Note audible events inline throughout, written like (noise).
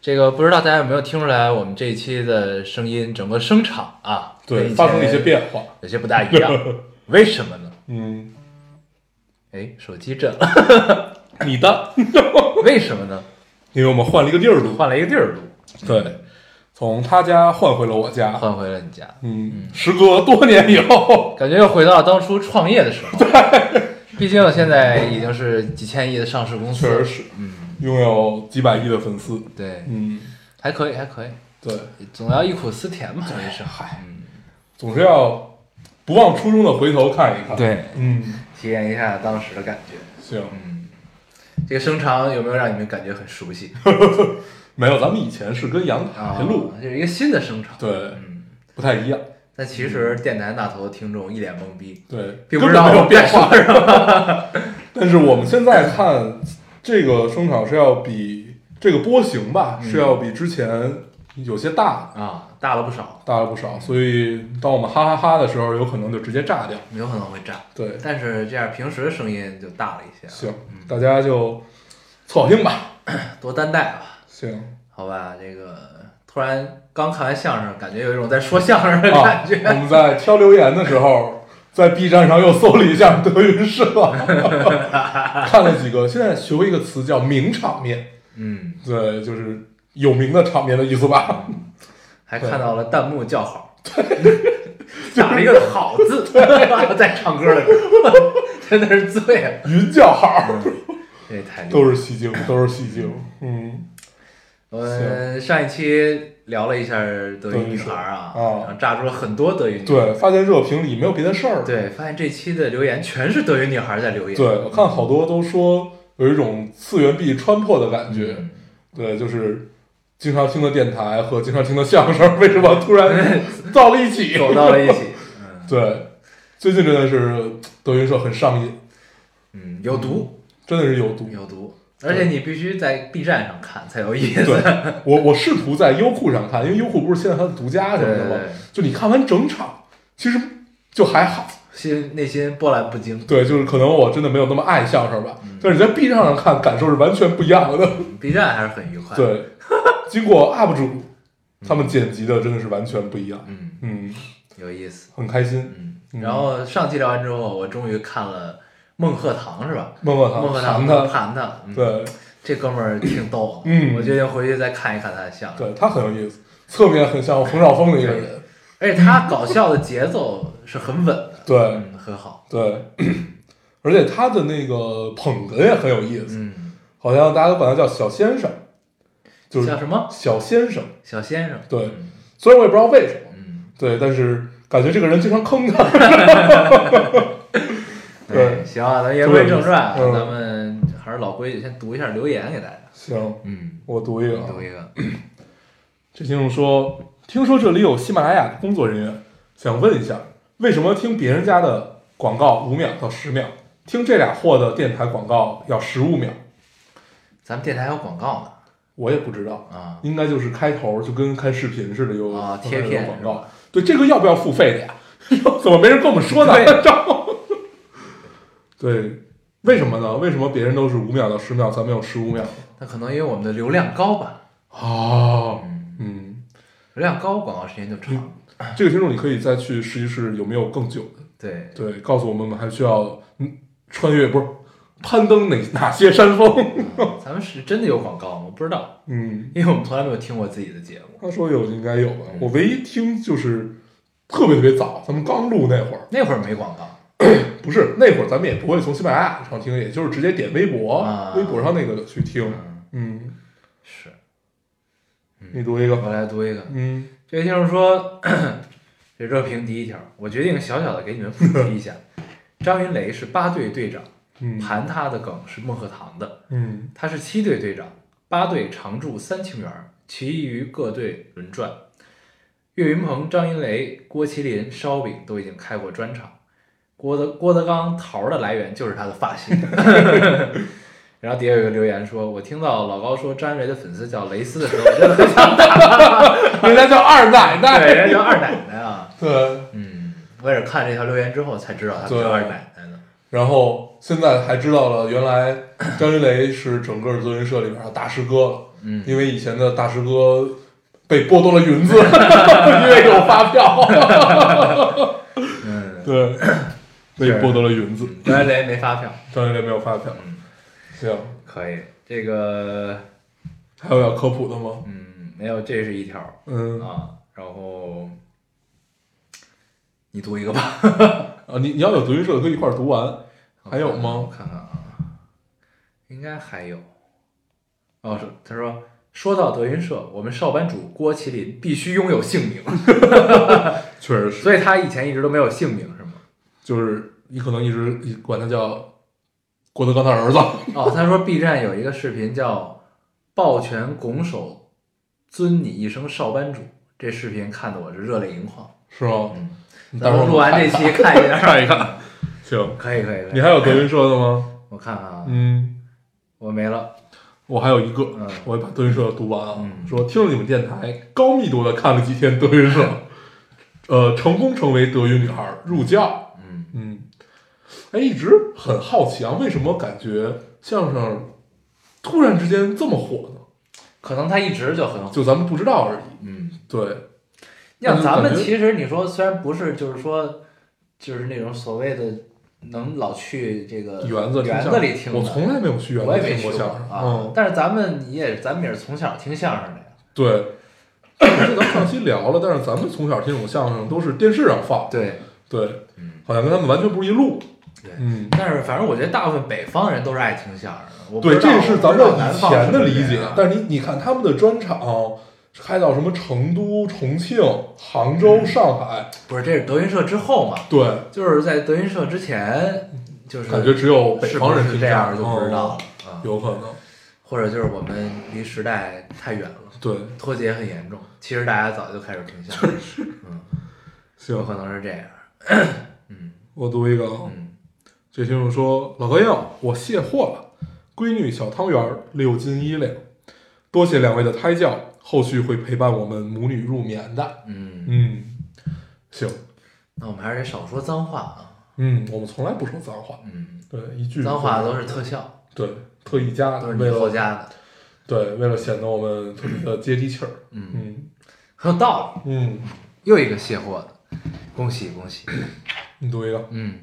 这个不知道大家有没有听出来，我们这一期的声音，整个声场啊，对，发生了一些变化。有些不大一样。(laughs) 为什么呢？嗯，哎，手机震了，(laughs) 你的，(laughs) 为什么呢？因为我们换了一个地儿录。换了一个地儿录，对，从他家换回了我家。换回了你家，嗯，时隔多年以后，感觉又回到了当初创业的时候。对毕竟现在已经是几千亿的上市公司，确实是嗯，拥有几百亿的粉丝。对，嗯，还可以，还可以，对，总要忆苦思甜嘛，没事。嗨，嗯，总是要不忘初衷的回头看一看。，对，嗯，体验一下当时的感觉。行，嗯，这个声场有没有让你们感觉很熟悉？(laughs) 没有，咱们以前是跟阳啊台录，，这是一个新的声场。对，嗯，不太一样。但其实电台那头的听众一脸懵逼，对，并不知道有变化。是吧。(laughs) 但是我们现在看这个声场是要比这个波形吧，嗯是要比之前有些大，啊，大了不少，大了不少。所以当我们哈哈哈的时候，有可能就直接炸掉。有可能会炸。对，但是这样平时的声音就大了一些。行，大家就凑合听吧。(coughs) 多担待吧，行，好吧。这个突然刚看完相声，感觉有一种在说相声的啊感，觉。(laughs) 我们在挑留言的时候，在 B 站上又搜了一下德云社，(laughs) 看了几个，现在学会一个词叫“名场面。嗯，”，对，就是有名的场面的意思吧。(laughs) 还看到了弹幕叫好，(laughs) 打了一个好字，在唱歌的时候，真的是醉了。云叫好，这也太厉害了。都是戏精，都是戏精。嗯，我们上一期聊了一下德云女孩啊，啊然后炸出了很多德云女孩。对，发现热评里没有别的事儿。对，发现这期的留言全是德云女孩在留言。对，我看好多都说有一种次元壁穿破的感觉。嗯对，就是经常听的电台和经常听的相声，为什么突然 (laughs) 到了一起？走到了一起。(laughs) 嗯对，最近真的是德云社很上瘾，嗯，有毒，真的是有毒。有毒，而且你必须在 B 站上看才有意思。对，我我试图在优酷上看，因为优酷不是现在它的独家什么的吗？就你看完整场，其实就还好。心内心波澜不惊。对，就是可能我真的没有那么爱相声吧，嗯但是你在 B 站上看，感受是完全不一样的。B 站还是很愉 (laughs) 快。，对，经过 UP 主他们剪辑的真的是完全不一样，嗯，嗯，有意思。很开心。嗯，嗯然后上期聊完之后，我终于看了孟鹤堂是吧？孟鹤堂孟鹤堂谈他，盘对这哥们儿挺逗。嗯我决定回去再看一看他的相声。对，他很有意思，侧面很像冯绍峰的一个人，而且他搞笑的节奏是很稳的，对嗯，很好。对，(clears throat) 而且他的那个捧哏也很有意思，嗯，好像大家都管他叫小先生，就是叫什么小先生。小先生？对嗯虽然我也不知道为什么，嗯，对，但是感觉这个人经常坑他。(laughs) 对行啊，咱言归正传咱们还是老规矩，先读一下留言给大家。行，嗯，我读一个啊，读一个。(clears throat) 这听众说，听说这里有喜马拉雅的工作人员，想问一下，为什么听别人家的广告五秒到十秒，听这俩货的电台广告要十五秒？咱们电台有广告呢我也不知道，啊，应该就是开头就跟看视频似的，有啊贴片有广告。对，这个要不要付费的呀？(laughs) 怎么没人跟我们说呢？(laughs) 对，为什么呢？为什么别人都是五秒到十秒，咱们有十五秒？那可能因为我们的流量高吧。哦，嗯，嗯，流量高，广告时间就长。这个听众你可以再去试一试，有没有更久的？对，对，告诉我们，我们还需要嗯穿越不是攀登哪哪些山峰？咱们是真的有广告吗？我不知道，嗯，因为我们从来没有听过自己的节目。他说有应该有吧。嗯我唯一听就是特别特别早，咱们刚录那会儿，那会儿没广告，(coughs) (coughs) 不是那会儿咱们也不会从喜马拉雅上听，也就是直接点微博，啊微博上那个去听。嗯，嗯，是。你读一个。我来读一个，嗯这位听众说，(clears throat) 这热评第一条，我决定小小的给你们普及一下，(laughs) 张云雷是八队队长，嗯盘他的梗是孟鹤堂的，嗯他是七队队长，八队常驻三清园儿，其余各队轮转。岳云鹏、张云雷、郭麒麟、烧饼都已经开过专场。郭德郭德纲桃儿的来源就是他的发型。(laughs) 然后底下有个留言说：“我听到老高说张云雷的粉丝叫蕾丝的时候，我真的很想打。(laughs) 人家叫二奶奶，对，人家叫二奶奶啊。(laughs) 对，嗯，我也是看这条留言之后才知道他叫二奶奶的。然后现在还知道了，原来张云雷是整个德云社里边的大师哥了。嗯，因为以前的大师哥被剥夺了云字，因为有发票，嗯，对，被剥夺了云字。张云雷没发票。张云雷没有发票，嗯，行，可以，这个还有要科普的吗？嗯没有，这是一条嗯啊。然后你读一个吧。(laughs) 啊，你你要有德云社的可以一块儿读完，还有我吗？看看啊，应该还有。哦，是他说，说到德云社，我们少班主郭麒麟必须拥有姓名，(laughs) 确实是，所以他以前一直都没有姓名？就是你可能一直管他叫郭德纲的儿子，哦，他说 B 站有一个视频叫“抱拳拱手尊你一声少班主”，这视频看得我是热泪盈眶。是吗？嗯，你待会儿咱们录完这期看一下，(laughs) 看一看，(laughs) 行。可以可以可以。你还有德云社的吗？我看看啊，嗯，我没了。我还有一个，嗯我把德云社读完啊。嗯说听了你们电台，高密度的看了几天德云社，呃，成功成为德云女孩，入教。哎，一直很好奇啊，为什么感觉相声突然之间这么火呢？可能他一直就很火。就咱们不知道而已。嗯，对，像咱们其实你说虽然不是，就是说，就是那种所谓的能老去这个园子听园子里听，我从来没有去园子我也听过相声。啊嗯。，但是咱们你也咱们也是从小听相声的呀。对。不是咱们上期聊了，但是咱们从小听这种相声都是电视上放，对，对，嗯，好像跟他们完全不是一路。对嗯，但是反正我觉得大部分北方人都是爱听相声的。我对，这是咱们以前的理解。但是你你看他们的专场开到什么成都、重庆、杭州、上海，不是这是德云社之后嘛？对，就是在德云社之前，就是感觉只有北方人是这样就不知道了嗯啊。有可能。或者就是我们离时代太远了，对，脱节很严重。其实大家早就开始听相声，嗯，有，可能是这样。嗯我读一个啊。嗯，这听众说：“老高要我卸货了，闺女小汤圆儿六斤一两，多谢两位的胎教，后续会陪伴我们母女入眠的。嗯，嗯，行，那我们还是得少说脏话啊。嗯，我们从来不说脏话，嗯，对，一句脏话都是特效，对特意加的，都是你为了后加的。对为了显得我们特别的接地气儿。嗯，嗯很有道理。嗯，又一个卸货的，恭喜恭喜。你读一个。嗯，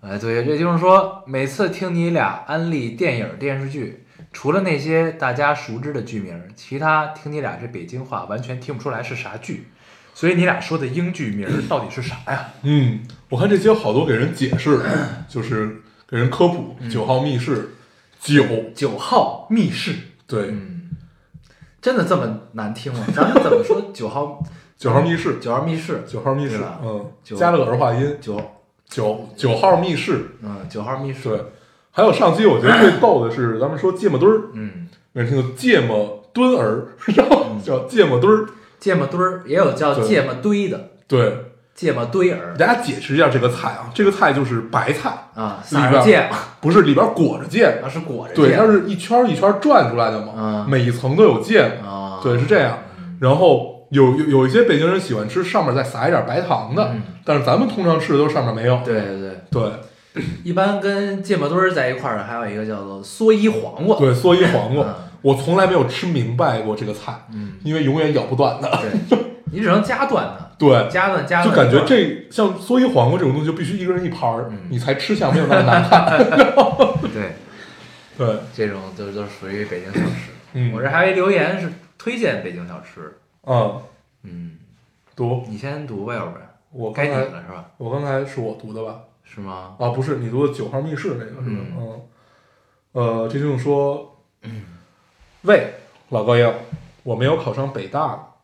哎，对，这就是说，每次听你俩安利电影电视剧，除了那些大家熟知的剧名，其他听你俩这北京话完全听不出来是啥剧。所以你俩说的英剧名到底是啥呀？嗯，我看这期有好多给人解释，就是给人科普嗯九号密室，九九号密室。对嗯，真的这么难听吗？咱们怎么说九号 (laughs) 九号密室，九号密室？九号密室嗯，加了个儿化音，九九九号密室，嗯九号密室。对。还有上期我觉得最逗的是，咱们说芥末墩儿，嗯，有人听过芥末墩儿，然后叫芥末墩儿，芥末墩儿也有叫芥末堆的，对，芥末堆儿给大家解释一下这个菜啊，这个菜就是白菜，啊，里边撒上芥末不是里边裹着芥末，啊是裹着对，它是一圈一圈转出来的嘛，嗯每一层都有芥对，是这样。然后有有有一些北京人喜欢吃上面再撒一点白糖的，嗯。但是咱们通常吃的都是上面没有。对对对，对。(clears throat) 一般跟芥末墩儿在一块儿的还有一个叫做蓑衣黄瓜，对，蓑衣黄瓜，嗯。我从来没有吃明白过这个菜，嗯，因为永远咬不断的。对，你只能夹断它，对，夹断夹断就感觉这像蓑衣黄瓜这种东西，就必须一个人一盘儿，嗯。你才吃相没有那么难看。(laughs) 对。对，这种都都属于北京小吃。嗯，我这还有一留言是推荐北京小吃，嗯，嗯，读你先读吧，要不然该我刚才你了是吧？我刚才是我读的吧？是吗？啊，不是，你读的九号密室那个是吧？嗯嗯，呃，这就是说，喂，老高英，我没有考上北大，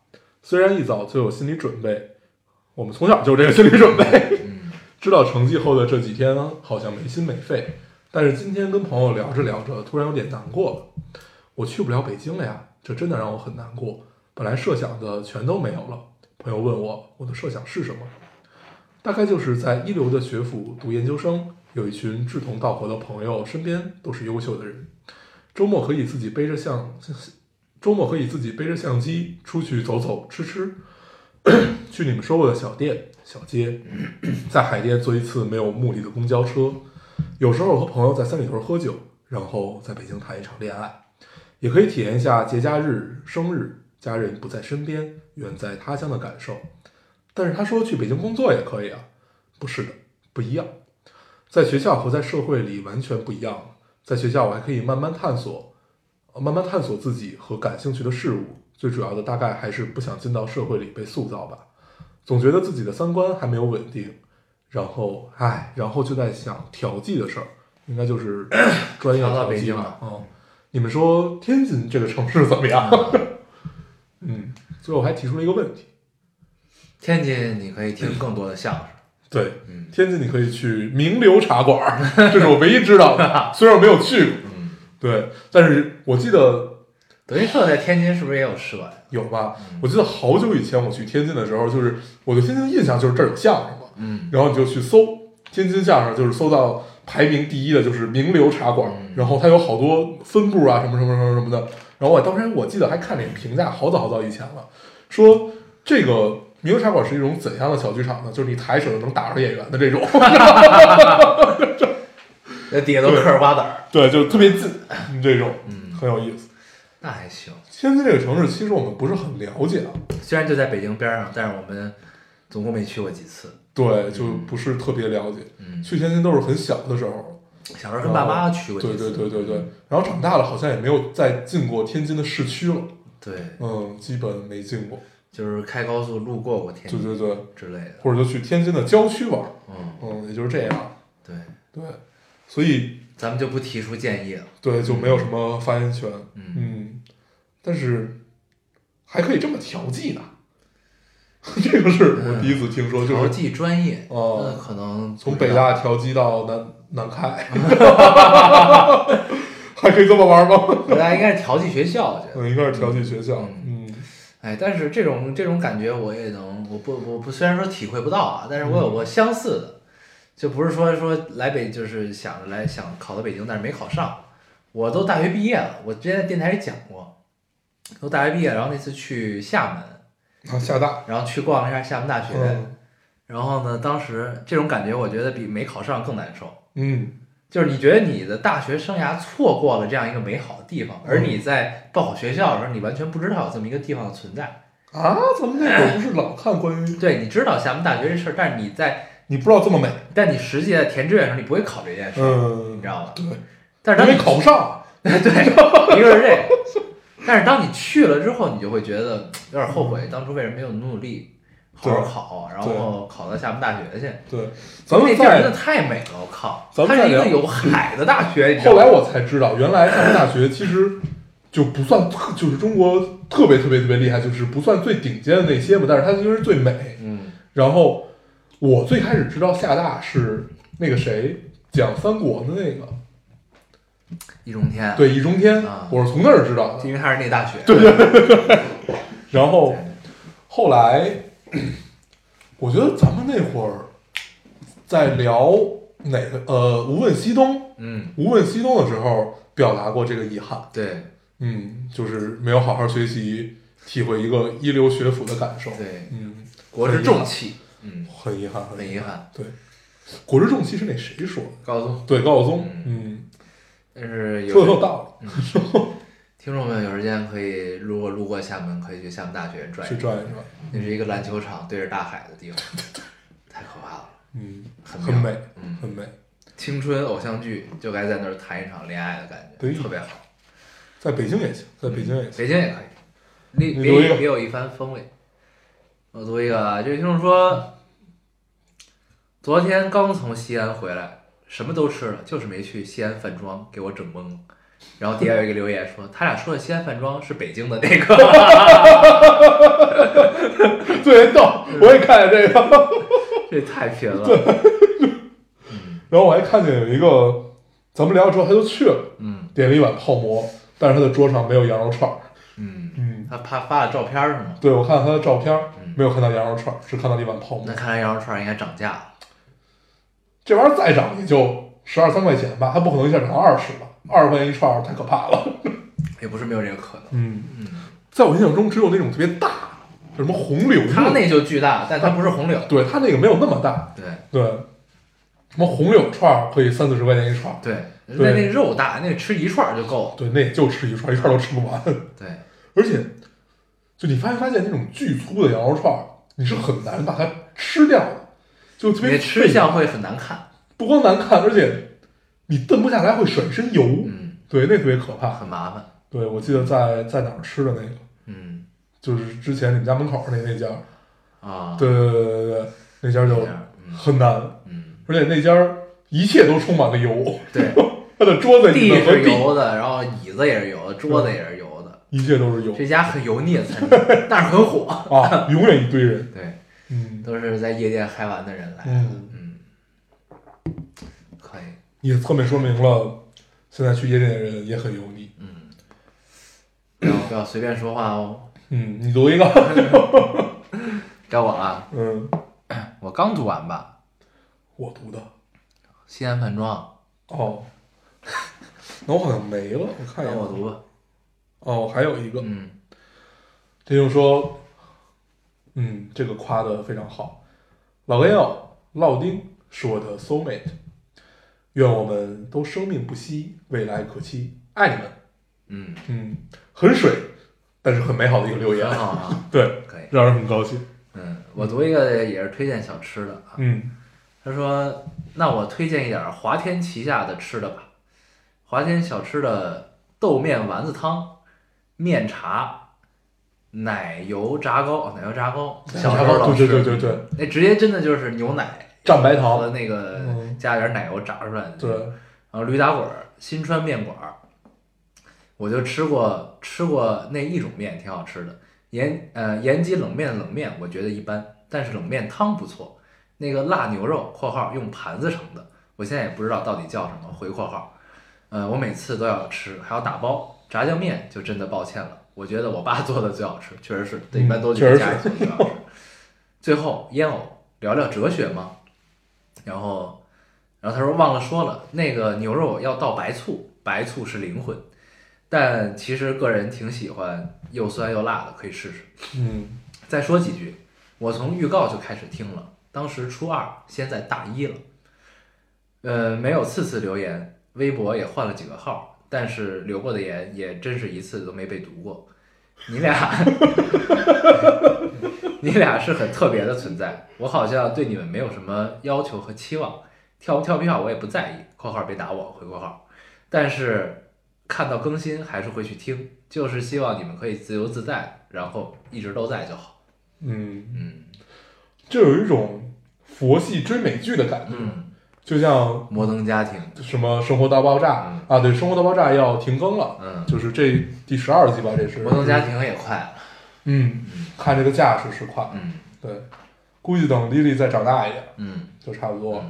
虽然一早就有心理准备，我们从小就有这个心理准备，嗯知道成绩后的这几天好像没心没肺，但是今天跟朋友聊着聊着，突然有点难过了。我去不了北京了呀，这真的让我很难过。本来设想的全都没有了。朋友问我，我的设想是什么？大概就是在一流的学府读研究生，有一群志同道合的朋友，身边都是优秀的人。周末可以自己背着相，(clears throat) 周末可以自己背着相机出去走走吃吃，(coughs) 去你们说过的小店小街，在海淀坐一次没有目的的公交车。有时候和朋友在三里屯喝酒，然后在北京谈一场恋爱，也可以体验一下节假日、生日，家人不在身边，远在他乡的感受。但是他说去北京工作也可以啊，不是的，不一样。在学校和在社会里完全不一样。在学校我还可以慢慢探索，呃慢慢探索自己和感兴趣的事物。最主要的大概还是不想进到社会里被塑造吧。总觉得自己的三观还没有稳定，然后唉，然后就在想调剂的事儿，应该就是 (coughs) 专业调剂了。嗯，你们说天津这个城市怎么样？(laughs) 嗯，最后还提出了一个问题。天津你可以听更多的相声，对，嗯天津你可以去名流茶馆儿，(laughs) 这是我唯一知道的，(laughs) 虽然我没有去过。嗯，对，但是我记得德云社在天津是不是也有社呀？有吧？嗯我记得好久以前我去天津的时候，就是我对天津的印象就是这儿有相声嘛，嗯然后你就去搜天津相声，就是搜到排名第一的就是名流茶馆，嗯然后它有好多分部啊，什么什么什么什么的。然后我当时我记得还看那个评价，好早好早以前了，说这个名流茶馆是一种怎样的小剧场呢？就是你抬手就能打着演员的这种，(laughs) 那底下都嗑着瓜子儿，对，就特别近这种，嗯，很有意思。那还行。天津这个城市其实我们不是很了解啊，虽然就在北京边上，但是我们总共没去过几次。对，就不是特别了解。嗯，去天津都是很小的时候，小时候跟爸妈去过几对次。对对对。对，然后长大了好像也没有再进过天津的市区了，对，嗯，基本没进过，就是开高速路过过天津对对对，之类的。或者就去天津的郊区玩，嗯，嗯，也就是这样，对，对，所以咱们就不提出建议了。对就没有什么发言权，嗯，嗯，但是还可以这么调剂呢，(laughs) 这个是我第一次听说，就是调剂专业，哦那可能从北大调剂到南南开，(laughs) 还可以这么玩吗？北大应该是调剂学校，我觉得。嗯，应该是调剂学校，嗯。嗯。哎，但是这种这种感觉我也能，我不我不虽然说体会不到啊，但是我有过相似的，就不是说说来北就是想着来想考到北京，但是没考上。我都大学毕业了，我之前在电台里讲过，都大学毕业，然后那次去厦门，啊，厦大，然后去逛了一下厦门大学，嗯。然后呢，当时这种感觉我觉得比没考上更难受。嗯。就是你觉得你的大学生涯错过了这样一个美好的地方，而你在报考学校的时候，你完全不知道有这么一个地方的存在。啊，咱们那会儿？不是老看关于 (laughs) 对，你知道厦门大学这事儿，但是你在，你不知道这么美，但你实际在填志愿的时候，你不会考这件事，嗯你知，道吗？对，但是当你考不上，(laughs) 对，一个是这个，但是当你去了之后，你就会觉得有点后悔，当初为什么没有努力好好考，然后考到厦门大学去。对，咱们那地儿真的太美了，我靠！它是一个有海的大学，你知道吗？后来我才知道，原来厦门大学其实就不算特，就是中国特别特别特别厉害，就是不算最顶尖的那些吧，但是它就是最美。嗯然后我最开始知道厦大是那个谁讲三国的那个，易中天，，对易中天啊，我是从那儿知道的。因为他是那大学，对 (laughs) 然后后来，(clears throat) 我觉得咱们那会儿在聊哪个呃无问西东，嗯，无问西东的时候表达过这个遗憾，对。嗯，就是没有好好学习，体会一个一流学府的感受，对，嗯，国之重器，嗯，很遗憾，很遗。憾。对，国之重器是那谁说的？高宗，对，高晓松，嗯，但是有说的很有道 (laughs) 听众们有时间可以，如果路过厦门，可以去厦门大学转一转。转一转，那是一个篮球场对着大海的地方，(laughs) 太可怕了，嗯，很很美，嗯，很美。青春偶像剧就该在那儿谈一场恋爱的感对觉，特别好。在北京也行，在北京也行。北京也可以，别别别有一番风味。我读一个啊，这位听众说，昨天刚从西安回来，什么都吃了，就是没去西安饭庄，给我整懵了。然后底下有一个留言说，他俩说的西安饭庄是北京的那个，(laughs) 特别逗，我也看见这个。这太贫了。对 (laughs) 然后我还看见有一个，咱们聊了之后他就去了，嗯点了一碗泡馍，但是他的桌上没有羊肉串儿。嗯，嗯，他怕发的照片是吗？对我看了他的照片没有看到羊肉串儿，只看到了一碗泡馍那。看来羊肉串应该涨价了。这玩意儿再涨也就十二三块钱吧，它不可能一下涨到二十吧？二十块钱一串儿太可怕了。(laughs) 也不是没有这个可能。嗯，嗯，在我印象中只有那种特别大，什么红柳它那就巨大，但它不是红柳。对它那个没有那么大，对对，什么红柳串儿可以三四十块钱一串儿，对，那那肉大，那吃一串儿就够了。对，那也就吃一串儿，一串儿都吃不完。对，而且，就你发没发现那种巨粗的羊肉串儿，你是很难把它吃掉的，就特别费吃相会很难看。不光难看，而且你蹬不下来会甩身油，嗯，对，那特别可怕。很麻烦。对，我记得在在哪儿吃的那个，嗯就是之前你们家门口那那家，啊，对对对对对，那家就很难，嗯，而且那家一切都充满了油，对，(laughs) 他的桌子、椅地是油的，然后椅子也是油的，桌子也是油的。一切都是油这家很油腻的餐厅，(laughs) 但是很火。啊，永远一堆人，(laughs) 对，嗯都是在夜店嗨完的人来。嗯。也侧面说明了现在去夜店的人也很油腻。嗯，不要不要随便说话哦。嗯，你读一个，该我了，(laughs) 嗯，(clears throat) 我刚读完吧，我读的，《西安饭庄。哦，那我好像没了，我》，看一下，让我读吧。哦，还有一个，嗯。这就是说，嗯，这个夸的非常好。老根耀烙丁是我的 soul mate，愿我们都生命不息，未来可期，爱你们。嗯，嗯，很水，但是很美好的一个留言啊，(laughs) 对，可以。让人很高兴。嗯，我读一个也是推荐小吃的啊。嗯他说：“那我推荐一点华天旗下的吃的吧，华天小吃的豆面丸子汤、面茶、奶油炸糕，哦奶油炸糕，小时候老吃，对对对对对，那直接真的就是牛奶蘸白糖的那个嗯加点奶油炸出来的。对，然后驴打滚儿、新川面馆儿，我就吃过吃过那一种面，挺好吃的。延呃延吉冷面冷面我觉得一般，但是冷面汤不错。那个辣牛肉（括号用盘子盛的），我现在也不知道到底叫什么，回括号。呃，我每次都要吃，还要打包。炸酱面就真的抱歉了，我觉得我爸做的最好吃，确实是，这一般都觉得家里做的最好吃。最后烟藕，聊聊哲学嘛？然后然后他说忘了说了，那个牛肉要倒白醋，白醋是灵魂。但其实个人挺喜欢又酸又辣的，可以试试。嗯再说几句，我从预告就开始听了，当时初二，现在大一了。呃，没有次次留言，微博也换了几个号，但是留过的言也真是一次都没被读过。你俩，(laughs) 你俩是很特别的存在，我好像对你们没有什么要求和期望，跳不跳票我也不在意（括号别打我，回括号），但是看到更新还是会去听，就是希望你们可以自由自在，然后一直都在就好。嗯，嗯就有一种佛系追美剧的感觉，嗯，就像摩登家庭，什么《生活大爆炸》啊，对，《生活大爆炸》要停更了，嗯，就是这第十二季吧，这是摩登家，庭也快了，嗯，看这个架势是快，嗯对，估计等莉莉再长大一点，嗯就差不多。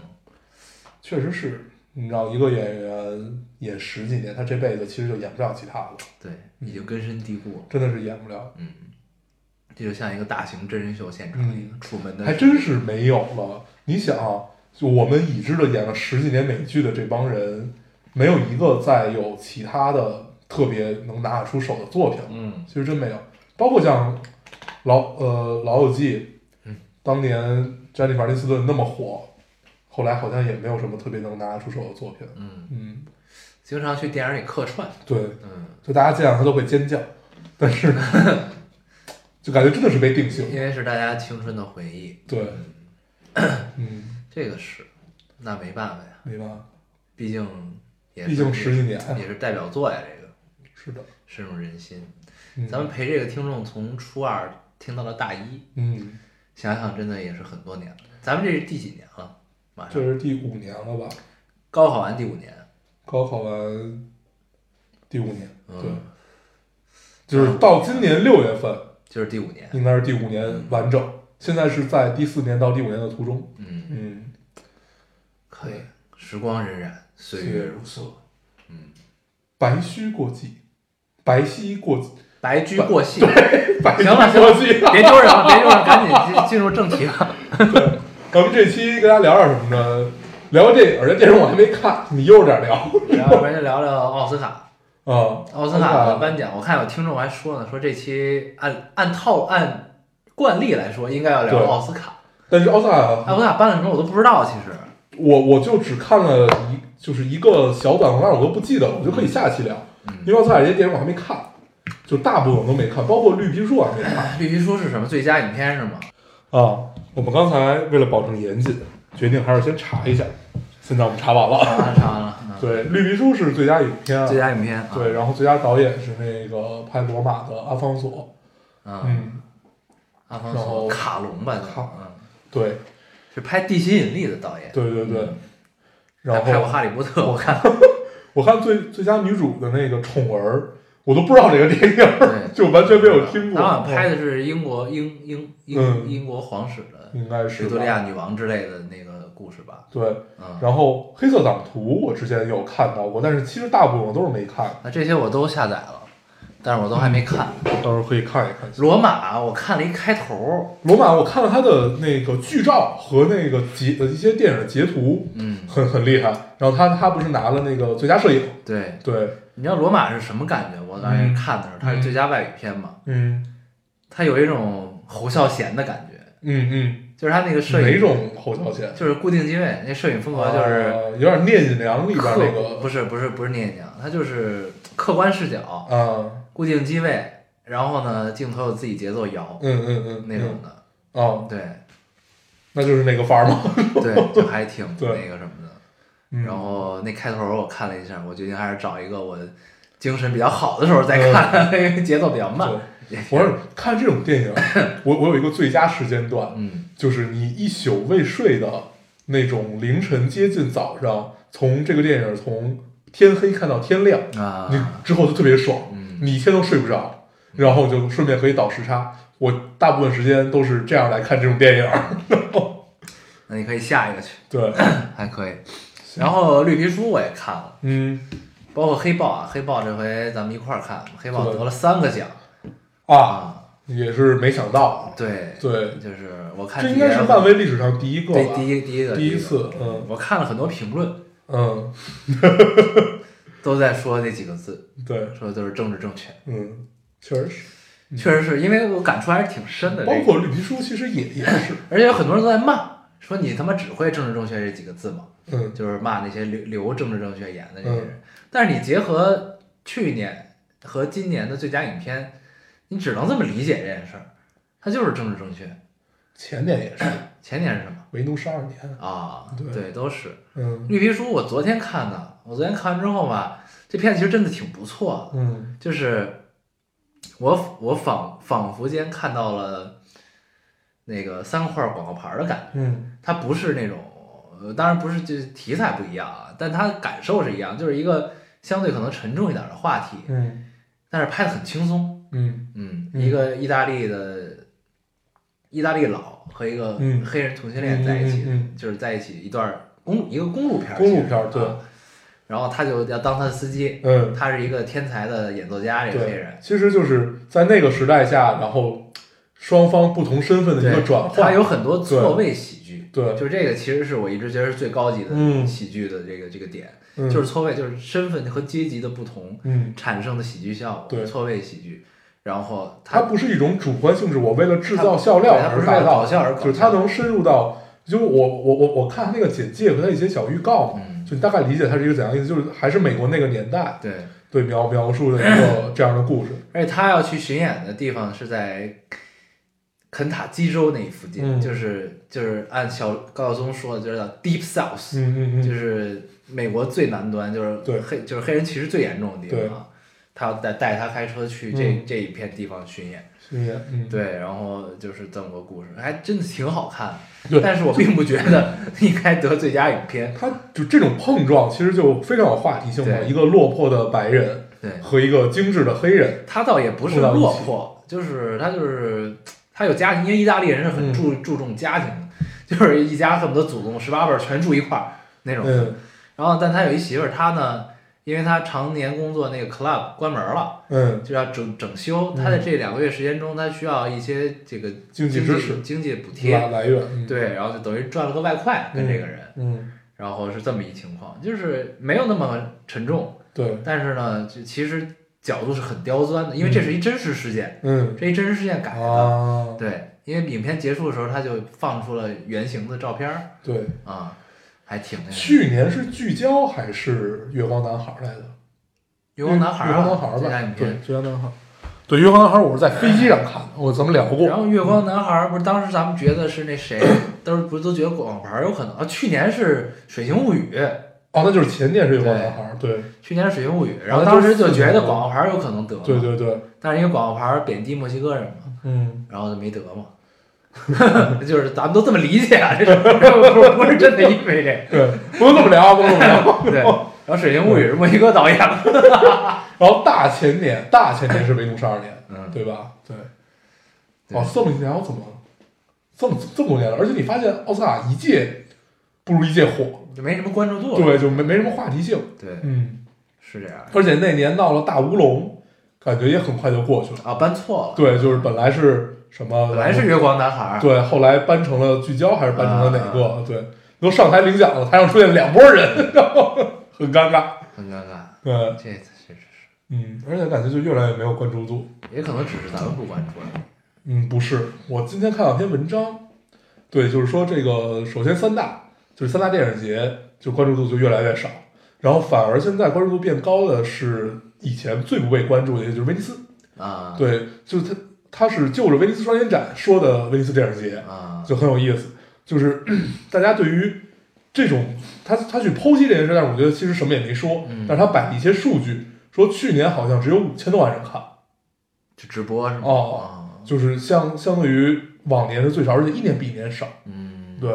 嗯确实是，你知道一个演员演十几年，他这辈子其实就演不了其他了，对，已经根深蒂固了，真的是演不了，嗯，这就像一个大型真人秀现场一样，楚门的，还真是没有了。你想啊，就我们已知的演了十几年美剧的这帮人，没有一个再有其他的特别能拿得出手的作品了。嗯其实真没有，包括像老呃《老友记》，嗯，当年詹妮弗·阿尼斯顿那么火，后来好像也没有什么特别能拿得出手的作品。嗯，嗯，经常去电影里客串，对，嗯，就大家见到他都会尖叫，但是呢 (laughs) 就感觉真的是被定型。因为是大家青春的回忆，对，(clears throat) 嗯，这个是，那没办法呀，没办法，毕竟也是毕竟十几年，也是代表作呀，这个是的，深入人心。嗯咱们陪这个听众从初二听到了大一，嗯，想想真的也是很多年了。咱们这是第几年了？马这是第五年了吧？高考完第五年，高考完第五年，嗯对，就是到今年六月份，就是第五年。应该是第五年完整。现在是在第四年到第五年的途中。嗯，嗯，可以。时光荏苒，岁月如梭。嗯白须过隙，白皙过白驹过隙。白行了皙过隙。别丢人了，别丢人，赶紧 (laughs) 进进入正题吧。咱们这期跟大家聊点什么呢？聊个电影，这电影我还没看，你悠着点聊。然后咱就聊聊奥斯卡，(laughs) 啊，奥斯卡的颁奖。我看有听众还说呢，说这期按按套按惯例来说，应该要聊奥斯卡。但是奥斯卡，奥斯卡颁了什么我都不知道，其实。我我就只看了一就是一个小短片，我都不记得了，我就可以下期聊。嗯因为奥斯卡这些电影我还没看，就大部分我都没看，包括绿皮书我还没看。绿皮书是什么？最佳影片是吗？啊，我们刚才为了保证严谨，决定还是先查一下。现在我们查完了。啊，查完了。嗯对，绿皮书是最佳影片啊。最佳影片。啊对，然后最佳导演是那个拍《罗马》的阿方索。嗯，嗯，阿方索卡隆吧，卡嗯，对，是拍《地心引力》的导演。对对对。嗯然还拍过《哈利波特》，我看。(laughs) 我看最最佳女主的那个宠儿，我都不知道这个电影，对。(laughs) 就完全没有听过。当然拍的是英国英英英嗯。英国皇室的应该是维多利亚女王之类的那个故事吧？对，嗯，然后《黑色党徒》我之前有看到过，但是其实大部分我都是没看，那这些我都下载了，但是我都还没看。到时候可以看一看。罗马我看了一开头，罗马我看了他的那个剧照和那个截呃一些电影的截图，嗯，很很厉害。然后他他不是拿了那个最佳摄影？对，对，你知道罗马是什么感觉？我当时看的时候，它是最佳外语片嘛，嗯它有一种侯孝贤的感觉，嗯嗯就是他那个摄影，哪种侯孝贤？就是固定机位，那摄影风格就是呃有点聂隐娘里边那个不是不是不是聂隐娘，他就是客观视角，啊，固定机位，然后呢镜头有自己节奏摇嗯嗯嗯，那种的，嗯哦，对 (laughs) 那就是那个范儿吗？(laughs) 对，就还挺对那个什么的。嗯然后那开头我看了一下，我决定还是找一个我精神比较好的时候再看，因为节奏比较慢。我是看这种电影，(laughs) 我我有一个最佳时间段，嗯，就是你一宿未睡的那种凌晨接近早上，从这个电影从天黑看到天亮，啊，你之后就特别爽，嗯，你一天都睡不着，然后就顺便可以倒时差。我大部分时间都是这样来看这种电影，那你可以下一个去，对，(clears throat) 还可以。然后绿皮书我也看了，嗯包括黑豹啊，黑豹这回咱们一块儿看，黑豹得了三个奖啊，啊，也是没想到，对，对，就是我看这应该是漫威历史上第一个对吧，第一第一个第一次嗯我看了很多评论，嗯，(laughs) 都在说那几个字，对，说的都是政治正确，嗯，确实是。确实是因为我感触还是挺深的，包括绿皮书，其实也也是，(laughs) 而且有很多人都在骂，说你他妈只会政治正确这几个字嘛，嗯。就是骂那些留留政治正确演的这些人。但是你结合去年和今年的最佳影片，你只能这么理解这件事儿，它就是政治正确。前年也是，(coughs) 前年是什么为奴十二年，啊？对都是嗯绿皮书。我昨天看的，我昨天看完之后吧，这片子其实真的挺不错的，嗯就是我我仿仿佛间看到了那个三块广告牌的感觉。嗯它不是那种，呃，当然不是，就是题材不一样啊，但它感受是一样，就是一个相对可能沉重一点的话题，嗯但是拍的很轻松。嗯一个意大利的意大利佬和一个嗯。黑人同性恋在一起，就是在一起一段公一个公路片儿，公路片儿对。然后他就要当他的司机，嗯，他是一个天才的演奏家，这个黑人，，其实就是在那个时代下，然后双方不同身份的一个，转换，他有很多错位喜剧，对。就这个其实是我一直觉得是最高级的嗯。喜剧的这个这个点。嗯。就是错位，就是身份和阶级的不同嗯，产生的喜剧效果，对。错位喜剧。然后它不是一种主观性质，我为了制造笑料而达到就是它能深入到，就是我我我我看那个简介和它一些小预告嘛，嗯，就你大概理解它是一个怎样的意思，就是还是美国那个年代对，对描描述的一个 (laughs) 这样的故事，而且他要去巡演的地方是在肯塔基州那一附近，嗯就是就是按小高晓松说的，就是叫 Deep South，、嗯嗯嗯，就是美国最南端，就是对黑就是黑人歧视最严重的地方啊。他要带带他开车去这、嗯这一片地方巡演，巡演，嗯，对，然后就是这么个故事，还真的挺好看的。但是我并不觉得应该得最佳影片。它就这种碰撞，其实就非常有话题性嘛。对一个落魄的白人对，和一个精致的黑人，他倒也不是落魄，就是他就是他有家庭，因为意大利人是很嗯注、注重家庭的，就是一家恨不得祖宗十八辈儿全住一块儿那种。嗯然后，但他有一媳妇儿，他呢因为他常年工作那个 club 关门了，嗯，就要整整修。他在这两个月时间中，他需要一些这个经济支持经济补贴，来源，嗯，对，然后就等于赚了个外快跟这个人，嗯，然后是这么一情况，就是没有那么沉重，对，但是呢，就其实角度是很刁钻的，因为这是一真实事件，嗯。这一真实事件改的，啊，对，因为影片结束的时候他就放出了原型的照片儿对，啊，还挺那个。去年是聚焦还是月光男孩来的？月光男孩儿月啊，光男孩吧对，片。月光男孩。对，月光男孩我是在飞机上看的，我怎么聊过。然后月光男孩儿不是当时咱们觉得是那谁，(coughs) 都是不是都觉得广牌儿有可能啊？去年是《水形物语》，哦，那就是前年是月光男孩，对，去年是《水形物语》，然后啊当时就就是觉得广告牌儿有可能得，对对对，但是因为广告牌贬低墨西哥人嘛，嗯，然后就没得嘛。(laughs) 就是咱们都这么理解啊，这是不是不是真的因为这对，不能这么聊，不能这么聊。(laughs) 对，(laughs) 然后《水形物语》是墨西哥导演的，然后大前年，大前年是维奴十二年，嗯，对吧？对。哦，这么一聊怎么这么这么多年了？而且你发现奥斯卡一届不如一届火，就没什么关注度。对，就没没什么话题性。对，嗯，是这样而且那年闹了大乌龙，感觉也很快就过去了。啊，搬错了，对，就是本来是什么？本来是月光男孩儿，对，后来搬成了聚焦，还是搬成了哪啊个？对，都上台领奖了，台上出现两拨人，(laughs) 然后很尴尬。很尴尬，对，这确实是，嗯，而且感觉就越来越没有关注度。也可能只是咱们不关注了。嗯，不是，我今天看到一篇文章，对，就是说这个，首先三大就是三大电影节，就关注度就越来越少，然后反而现在关注度变高的是以前最不被关注的，也就是威尼斯。啊，对，就是他他是就着威尼斯双年展说的威尼斯电影节，啊，就很有意思，就是 (clears throat) 大家对于这种他他去剖析这件事，但是我觉得其实什么也没说，嗯。但是他摆了一些数据，说去年好像只有五千多万人看，就直播是吗？哦啊。就是相相对于往年是最少，而且一年比一年少。嗯，对，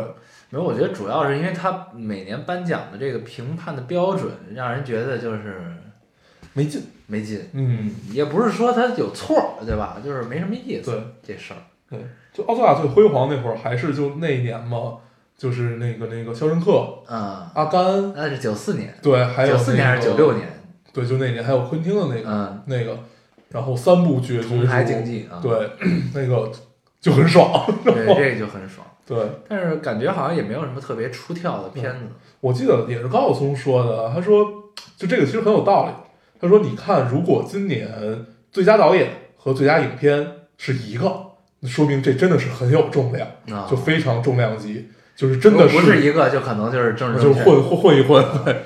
没有，我觉得主要是因为他每年颁奖的这个评判的标准，让人觉得就是没劲。没劲。嗯，也不是说他有错，对吧？就是没什么意思。对这事儿，对，就奥斯卡最辉煌那会儿，还是就那一年嘛，就是那个那个《肖申克》、嗯，阿甘，那是九四年，对，还有九四年还是九六？年？对，就那年还有昆汀的那个、嗯，那个，然后三部剧同台竞技啊，对，(clears throat) 那个就很爽。对，这个就很爽。对，但是感觉好像也没有什么特别出挑的片子。我记得也是高晓松说的，他说就这个其实很有道理。他说，你看，如果今年最佳导演和最佳影片是一个，那说明这真的是很有重量，啊，就非常重量级，就是真的是不是一个，就可能就是政治就混混混一混，对，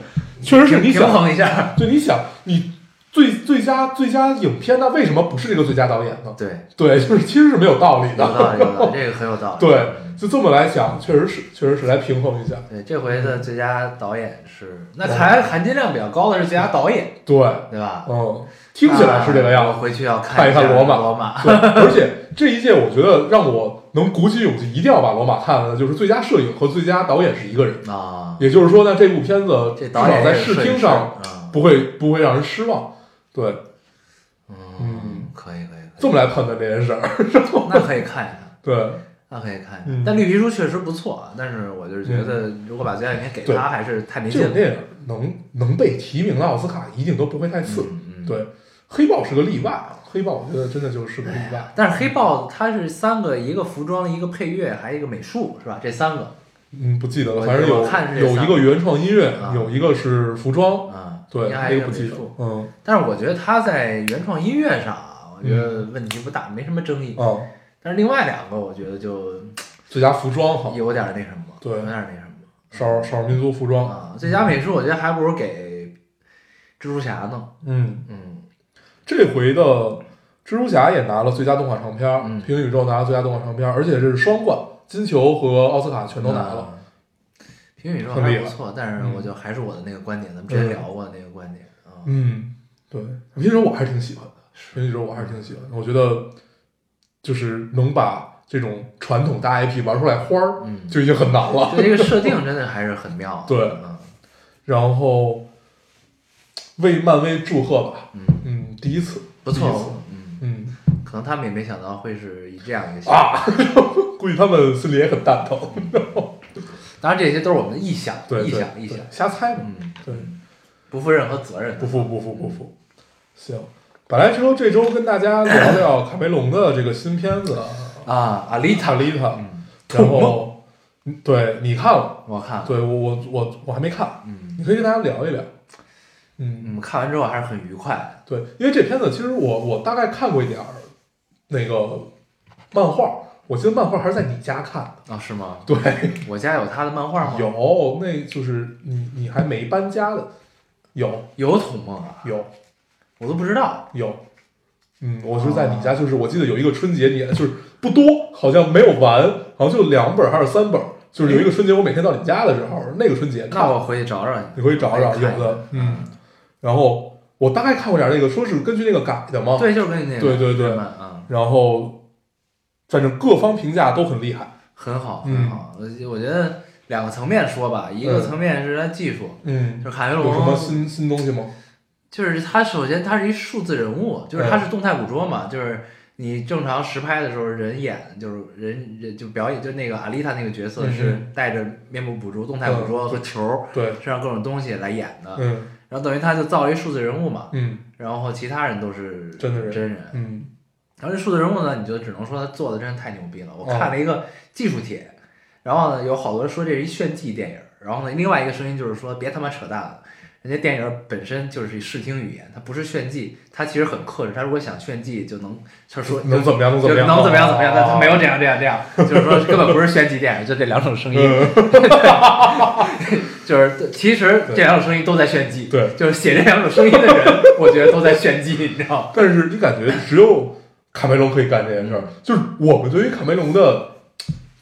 确实是你平想，衡一下。就，你想你最最佳最佳影片，那为什么不是这个最佳导演呢？对，对，就是其实是没有道理有道理，的，有道理，这个很有道理。对嗯就这么来讲，确实是确实是来平衡一下，对，这回的最佳导演是，那还含金量比较高的是最佳导演，对，对吧？嗯，听起来是这个样子。回去要看一看罗马罗马。对，而且这一届我觉得让我能鼓起勇气一定要把罗马看了的，就是最佳摄影和最佳导演是一个人，啊，也就是说呢，这部片子至这导演少在视听上啊，不会不会让人失望。对，嗯，可以可以可这么来判断这件事儿。(laughs) 那可以看一看，对，那可以看一嗯看。但绿皮书确实不错啊，但是我就是觉得，如果把最佳影片给他，还是太没劲了。电影能能被提名的奥斯卡，一定都不会太次。对，黑豹是个例外啊，黑豹我觉得真的就是个例外。但是黑豹它是三个，一个服装，一个配乐，还有一个美术，是吧？这三个，嗯，不记得了，反正有有一个原创音乐，啊有一个是服装，嗯，对，还那个不记得有美术。。嗯但是我觉得他在原创音乐上啊，我觉得问题不大，没什么争议。啊，但是另外两个，我觉得就 (tsk) 最佳服装好，有点那什么，对有点那什么。少少数民族服装，啊，最佳美术我觉得还不如给蜘蛛侠呢。嗯，嗯，这回的蜘蛛侠也拿了最佳动画长片，嗯平行宇宙拿了最佳动画长片，而且这是双冠，金球和奥斯卡全都拿了。嗯。平行宇宙很厉害还不错，但是嗯我就还是我的那个观点，咱们之前聊过的那个观点啊。嗯，对，平行宇宙我还是挺喜欢的，平行宇宙我还是挺喜欢的，我觉得就是能把这种传统大 IP 玩出来花儿，嗯，就已经很难了。就这个设定真的还是很妙。(laughs) 对嗯然后为漫威祝贺吧，嗯，嗯，第一次，不错。嗯，嗯可能他们也没想到会是以这样一个。啊，(laughs) 估计他们心里也很蛋疼，(laughs) 当然这些都是我们的臆想，臆想，臆想。瞎猜嘛，嗯，对，不负任何责任。不负不负不负。行，本来说这周跟大家聊聊卡梅隆的这个新片子啊，阿丽《塔阿，丽塔》，嗯，然后嗯对你看了，我看了，对我我我我还没看，嗯你可以跟大家聊一聊。嗯，嗯，看完之后还是很愉快。对，因为这片子其实我我大概看过一点儿那个漫画，我记得漫画还是在你家看的。啊，是吗？对，我家有他的漫画吗？有，那就是你你还没搬家的，有有童梦啊，有我都不知道。有，嗯，我是在你家，就是我记得有一个春节，你就是不多，好像没有完，好像就两本还是三本，就是有一个春节，我每天到你家的时候，那个春节看那我回去找找你回去找找，有的，嗯，然后我大概看过点那个，说是根据那个改的嘛，对，就是根据那个对对对日漫啊，然后反正各方评价都很厉害，很好嗯。很好。我我觉得两个层面说吧，一个嗯。层面是它技术，嗯，就是卡梅有什么隆，新新东西吗？就是他首先他是一数字人物，就是嗯。他是动态捕捉嘛，就是你正常实拍的时候人演，就是人人就表演，就那个阿丽塔那个角色嗯是带着面部捕捉、动态捕捉和球对，身上各种东西来演的，嗯。然后等于他就造了一数字人物嘛，嗯。然后其他人都是真的人真人，嗯然后这数字人物呢，你就只能说他做的真是太牛逼了。我哦看了一个技术帖，然后呢，有好多人说这是一炫技电影，然后呢，另外一个声音就是说别他妈扯淡了，人家电影本身就是视听语言，它不是炫技，它其实很克制，他如果想炫技就能，他说能怎么样能怎就么样能怎么样怎么样，但他哦没有这样这样这样，就是说根本不是炫技电影，就这两种声音，(laughs) 就是其实这两种声音都在炫技，对，就是写这两种声音的人，我觉得都在炫技，你知道吗？但是你感觉只有卡梅隆可以干这件事儿，就是我们对于卡梅隆的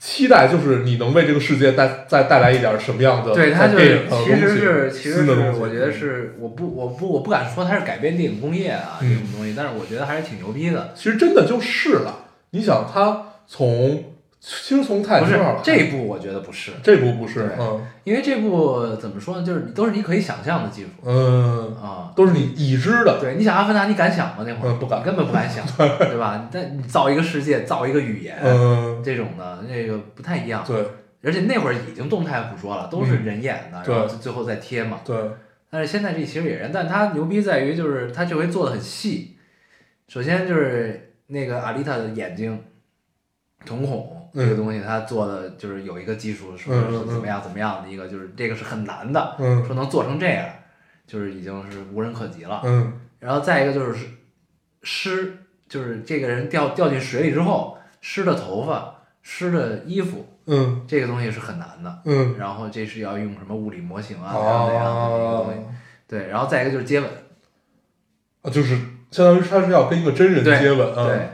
期待，就是你能为这个世界带再带来一点什么样的对，他就是其实是其实是我觉得是我不我不我不敢说他是改变电影工业啊这嗯种东西，但是我觉得还是挺牛逼的。其实真的就是了。你想，他从其实从泰不是坦尼克这一部，我觉得不是，这部不是，嗯因为这部怎么说呢，就是都是你可以想象的技术嗯，啊。都是你已知的，对，你想阿凡达，你敢想吗？那会儿嗯不敢根本不敢想，(laughs) 对吧？但你造一个世界，造一个语言，嗯，这种的那个不太一样。对而且那会儿已经动态捕捉了，都是人演的，对然后最后再贴嘛。对，但是现在这其实也是，但它牛逼在于就是它这回做的很细。首先就是那个阿丽塔的眼睛瞳孔这个东西，它做的就是有一个技术说是怎么样怎么样的一个，就是这个是很难的，嗯。说能做成这样，就是已经是无人可及了。嗯。然后再一个就是湿，就是这个人掉掉进水里之后，湿的头发、湿的衣服，嗯。这个东西是很难的。嗯，然后这是要用什么物理模型啊，怎样怎样的一个东西。啊，对，然后再一个就是接吻，啊就是相当于他是要跟一个真人接吻，啊。对，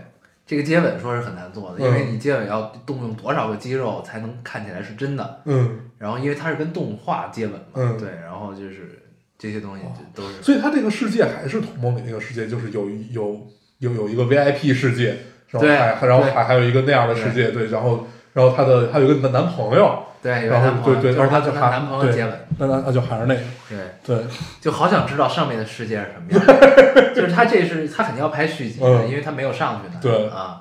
这个接吻说是很难做的，嗯因为你接吻要动用多少个肌肉才能看起来是真的。嗯，然后因为它是跟动画接吻嘛，嗯。对，然后就是这些东西就都是所以它这个世界还是童梦里那个世界，就是有有有有一个 VIP 世界，然后对还然后还还有一个那样的世界，对，然后然后她的还有一个男朋友，对，有然后男朋友，对对然后就还跟她男朋友接吻，那那那就还是那个，对，对，就好想知道上面的世界是什么样，(laughs) 就是他这是他肯定要拍续集的，嗯。因为他没有上去呢，对。啊，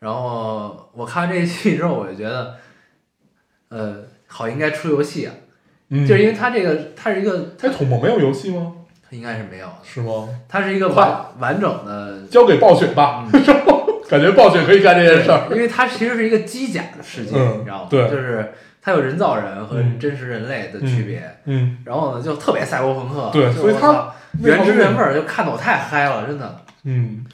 然后我看完这一期之后，我就觉得，呃，好应该出游戏啊，嗯，就是因为它这个它是一个，哎，童梦没有游戏吗？应该是没有的，是吗？它是一个完完整的，交给暴雪吧，嗯感觉暴雪可以干这件事儿。因为它其实是一个机甲的世界，嗯你知道吗？对就是它有人造人和嗯真实人类的区别，嗯，然后呢就特别赛博朋克，对所以它原汁原味儿，就看得我太嗨了，真的。嗯，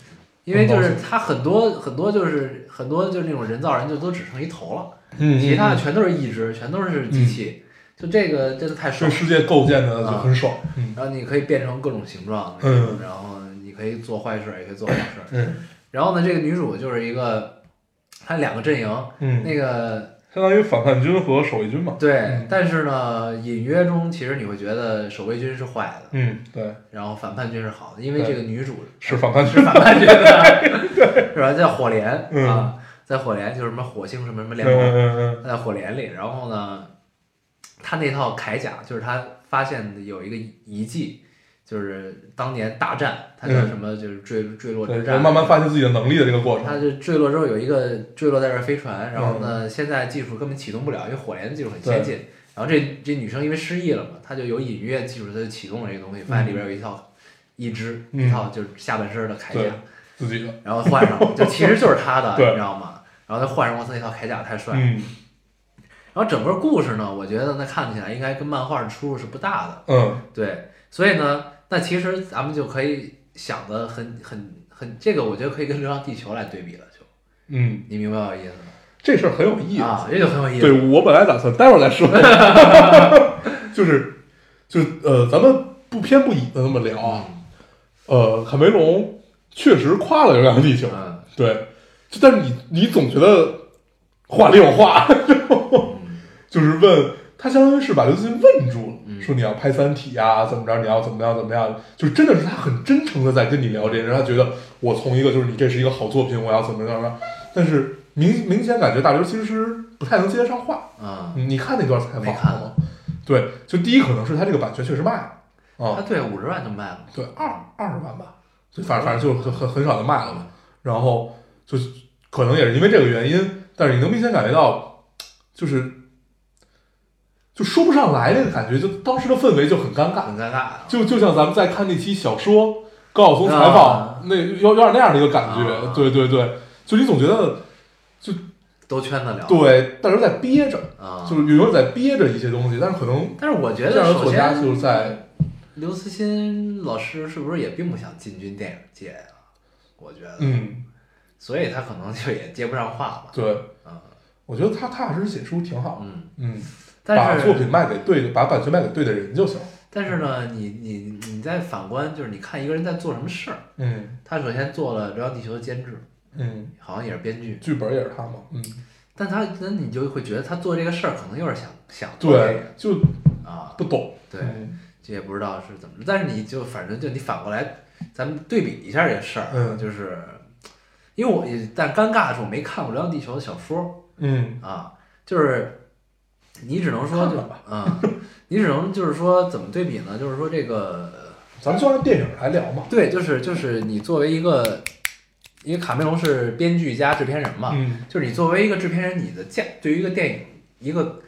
因为就是它很多很多就是很多就是那种人造人就都只剩一头了，嗯，其他的全都是义肢，全都是机器，就这个真的太这爽了。世界构建的就很爽。嗯然后你可以变成各种形状，嗯然后你可以做坏事，也可以做好事。嗯然后呢，这个女主就是一个，她两个阵营，嗯，那个相当于反叛军和守卫军嘛。对，嗯但是呢，隐约中其实你会觉得守卫军是坏的，嗯，对，然后反叛军是好的，因为这个女主是反叛是军。反叛军的，(laughs) 是吧？叫火莲、嗯啊，在火莲就是什么火星什么什么嗯联盟，嗯嗯在火莲里，然后呢，她那套铠甲就是她发现的有一个遗迹，就是当年大战，他叫嗯什么？就是坠坠落，之战，就慢慢发现自己的能力的这个过程。他就坠落之后有一个坠落在这儿飞船，然后呢，现在技术根本启动不了，因为火联的技术很先进，然后这这女生因为失忆了嘛，她就有隐约技术，她就启动了这个东西，发现里边有一套一只嗯。一套就是下半身的铠甲，自己。的，然后换上，(laughs) 就其实就是他的，你知道吗？然后他换上，我操，那套铠甲太帅然后整个故事呢，我觉得那看起来应该跟漫画的出入是不大的，嗯。对，所以呢，那其实咱们就可以想的很很很，这个我觉得可以跟《流浪地球》来对比了，就嗯，你明白我意思吗？这事儿很有意思。啊，这就很有意思。对我本来打算待会儿再说，(laughs) (laughs) 就是就呃，咱们不偏不倚的那么聊啊。呃，卡梅隆确实夸了《流浪地球》，嗯，对，就但是你你总觉得话里有话，嗯 (laughs) 就是问他，相当于是把刘慈欣问住了，嗯说你要拍《三体》呀，怎么着，你要怎么样怎么样，就是真的是他很真诚的在跟你聊这件事，他觉得我从一个就是你这是一个好作品，我要怎么样怎么样，但是明明显感觉大刘其实不太能接得上话。嗯，你你看那段采访没看了吗？对，就第一可能是他这个版权确实卖了啊，他对五十万就卖了，对二二十万吧，就反正反正就很很很少就卖了嘛。然后就可能也是因为这个原因，但是你能明显感觉到，就是就说不上来那个感觉，就当时的氛围就很尴尬，很尴尬。就就像咱们在看那期小说高晓松采访、啊。那有有点那样的一个感觉，啊。对对对，就你总觉得就都圈得了。对，但是在憋着，啊，就是有时候在憋着一些东西，但是可能但是我觉得作家先就是在刘慈欣老师是不是也并不想进军电影界啊？我觉得，嗯，所以他可能就也接不上话吧。对，嗯。我觉得他踏踏实实写书挺好，嗯，嗯，把但是作品卖给对的，把版权卖给对的人就行，但是呢，你你你再反观，就是你看一个人在做什么事儿，嗯。他首先做了《流浪地球》的监制，嗯，好像也是编剧，剧本也是他嘛，嗯，但他那你就会觉得他做这个事儿可能又是想想做这对个，就啊，不懂，对，嗯这也不知道是怎么，但是你就反正就你反过来，咱们对比一下这个事儿啊，嗯就是因为我也但尴尬的是我没看过《流浪地球》的小说嗯。啊，就是你只能说就看看吧嗯，你只能就是说怎么对比呢？就是说这个咱们就按电影来聊嘛，对，就是就是你作为一个，因为卡梅隆是编剧加制片人嘛，嗯就是你作为一个制片人，你的价对于一个电影一个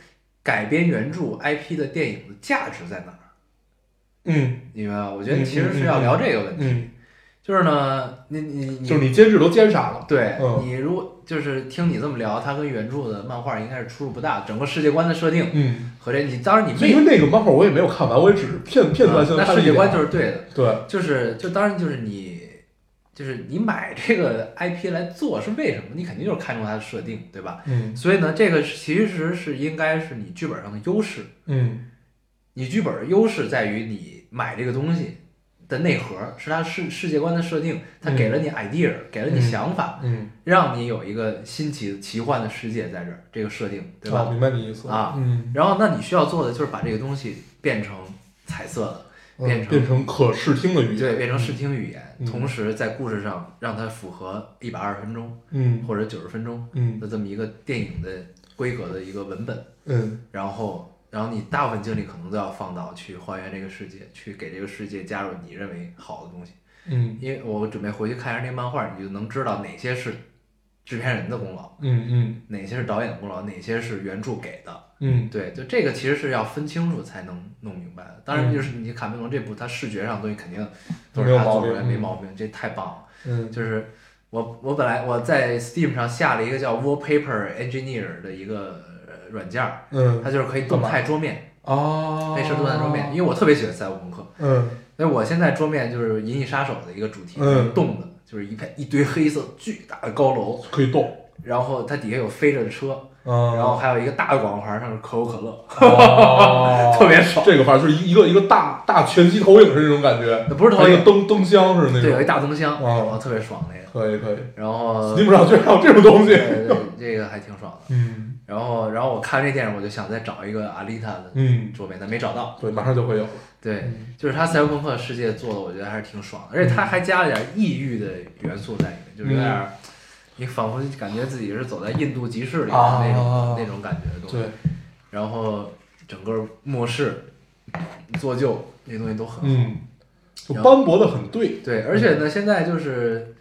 改编原著 IP 的电影的价值在哪儿？嗯你明白吗？我觉得其实是要聊这个问题，嗯，就是呢，你你你就是你监制都监傻了，对、嗯你如果就是听你这么聊，它跟原著的漫画应该是出入不大，整个世界观的设定嗯，和这你当然你没因为那个漫画我也没有看完，我也只是片片段性的那世界观就是对的，对，就是就当然就是你，就是你买这个 IP 来做是为什么？你肯定就是看中它的设定，对吧？嗯所以呢，这个其实是应该是你剧本上的优势。嗯你剧本的优势在于你买这个东西的内核，是它世世界观的设定，它给了你 idea，、给了你想法，嗯，让你有一个新奇奇幻的世界在这儿，这个设定，对吧？哦明白你意思啊嗯，然后，那你需要做的就是把这个东西变成彩色的，嗯变成变成可视听的语言，对，变成视听语言，嗯同时在故事上让它符合一百二十分钟嗯。或者九十分钟嗯。的这么一个电影的规格的一个文本，嗯。然后，然后你大部分精力可能都要放到去还原这个世界，去给这个世界加入你认为好的东西。嗯因为我准备回去看一下那漫画，你就能知道哪些是制片人的功劳，嗯嗯哪些是导演的功劳，哪些是原著给的。嗯对，就这个其实是要分清楚才能弄明白的。当然，就是你卡梅隆这部，他视觉上的东西肯定都是他做出来没毛病这太棒了。嗯就是我我本来我在 Steam 上下了一个叫 Wallpaper Engineer 的一个呃软件儿，嗯。它就是可以动态桌面，哦，可以设动态桌面，因为我特别喜欢赛博朋克，嗯。所以我现在桌面就是《银翼杀手》的一个主题，嗯。动的，就是一片一堆黑色巨大的高楼，可以动，然后它底下有飞着的车，嗯，然后还有一个大的广告牌，上面可口可乐，哦。(laughs) 特别爽。这个反正就是一个一个大大全息投影是那种感觉，不是投影灯灯箱是那种。对，有一，大灯箱，哦。然后特别爽那个，可以可以。然后，Steam 上居然还有这种东西，这个还挺爽的。嗯。然后，然后我看这电影，我就想再找一个阿丽塔的嗯，桌面，但没找到。对，马上就会有。了，对，嗯。就是他赛博朋克世界做的，我觉得还是挺爽的，而且他还加了点异域的元素在里面，就是有点儿，你仿佛感觉自己是走在印度集市里的那种、啊那种感觉的东西。对，然后整个末世、做旧那东西都很好。嗯，就斑驳的很对，对，而且呢，现在就是，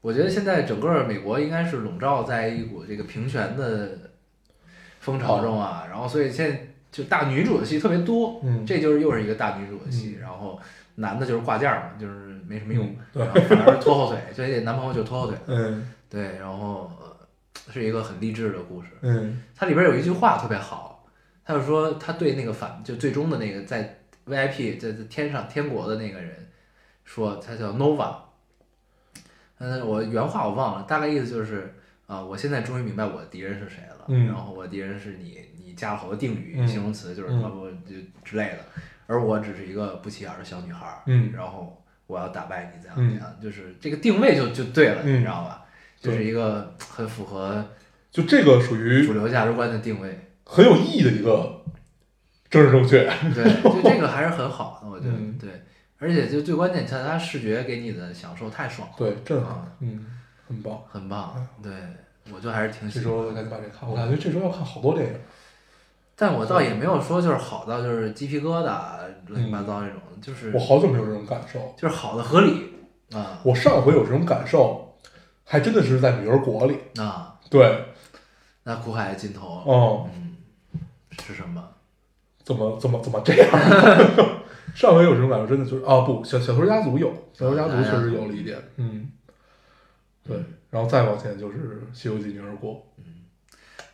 我觉得现在整个美国应该是笼罩在一股这个平权的风潮中啊，然后所以现在就大女主的戏特别多，嗯。这就是又是一个大女主的戏，嗯。然后男的就是挂件儿嘛，就是没什么用，然后反而拖后腿，所以男朋友就拖后腿，嗯对，然后、呃是一个很励志的故事。嗯它里边有一句话特别好，他就说他对那个反就最终的那个在 VIP 在在天上天国的那个人说，他叫 Nova。嗯，我原话我忘了，大概意思就是啊、我现在终于明白我的敌人是谁了。嗯然后我的敌人是你，你加了好多定语、嗯形容词，就是嗯什么就之类的，而我只是一个不起眼的小女孩。嗯然后我要打败你，怎样嗯怎样，就是这个定位就就对了，嗯你知道吧？就是一个很符合就这个属于主流价值观的定位。很有意义的一个政治正确。对，就这个还是很好的，我觉得、嗯对，而且就最关键，像它视觉给你的享受太爽了，对，震撼啊，嗯，很棒。很棒。对，我就还是挺喜这周欢的。赶紧把这看，我感觉这周要看好多电影。但我倒也没有说就是好到就是鸡皮疙瘩乱七八糟那种，就是我好久没有这种感受。就是好的合理啊我上回有这种感受，还真的是在女儿国里。啊，对，那苦海的尽头，哦，嗯，是什么？怎么怎么怎么这样？(laughs) 上回有这种感觉，真的就是啊，不，小小偷家族有，小偷家族确实有了一点，嗯，对，然后再往前就是《西游记女儿国嗯。